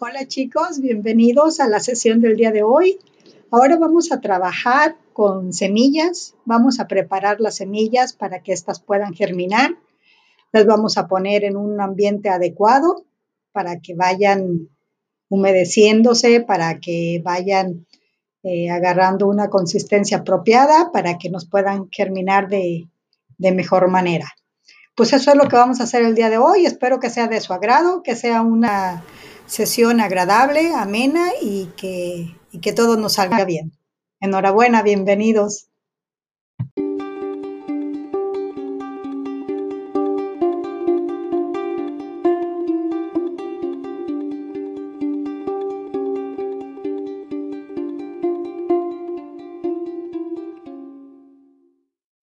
Hola chicos, bienvenidos a la sesión del día de hoy. Ahora vamos a trabajar con semillas. Vamos a preparar las semillas para que éstas puedan germinar. Las vamos a poner en un ambiente adecuado para que vayan humedeciéndose, para que vayan eh, agarrando una consistencia apropiada, para que nos puedan germinar de, de mejor manera. Pues eso es lo que vamos a hacer el día de hoy. Espero que sea de su agrado, que sea una sesión agradable, amena y que, que todo nos salga bien. Enhorabuena, bienvenidos.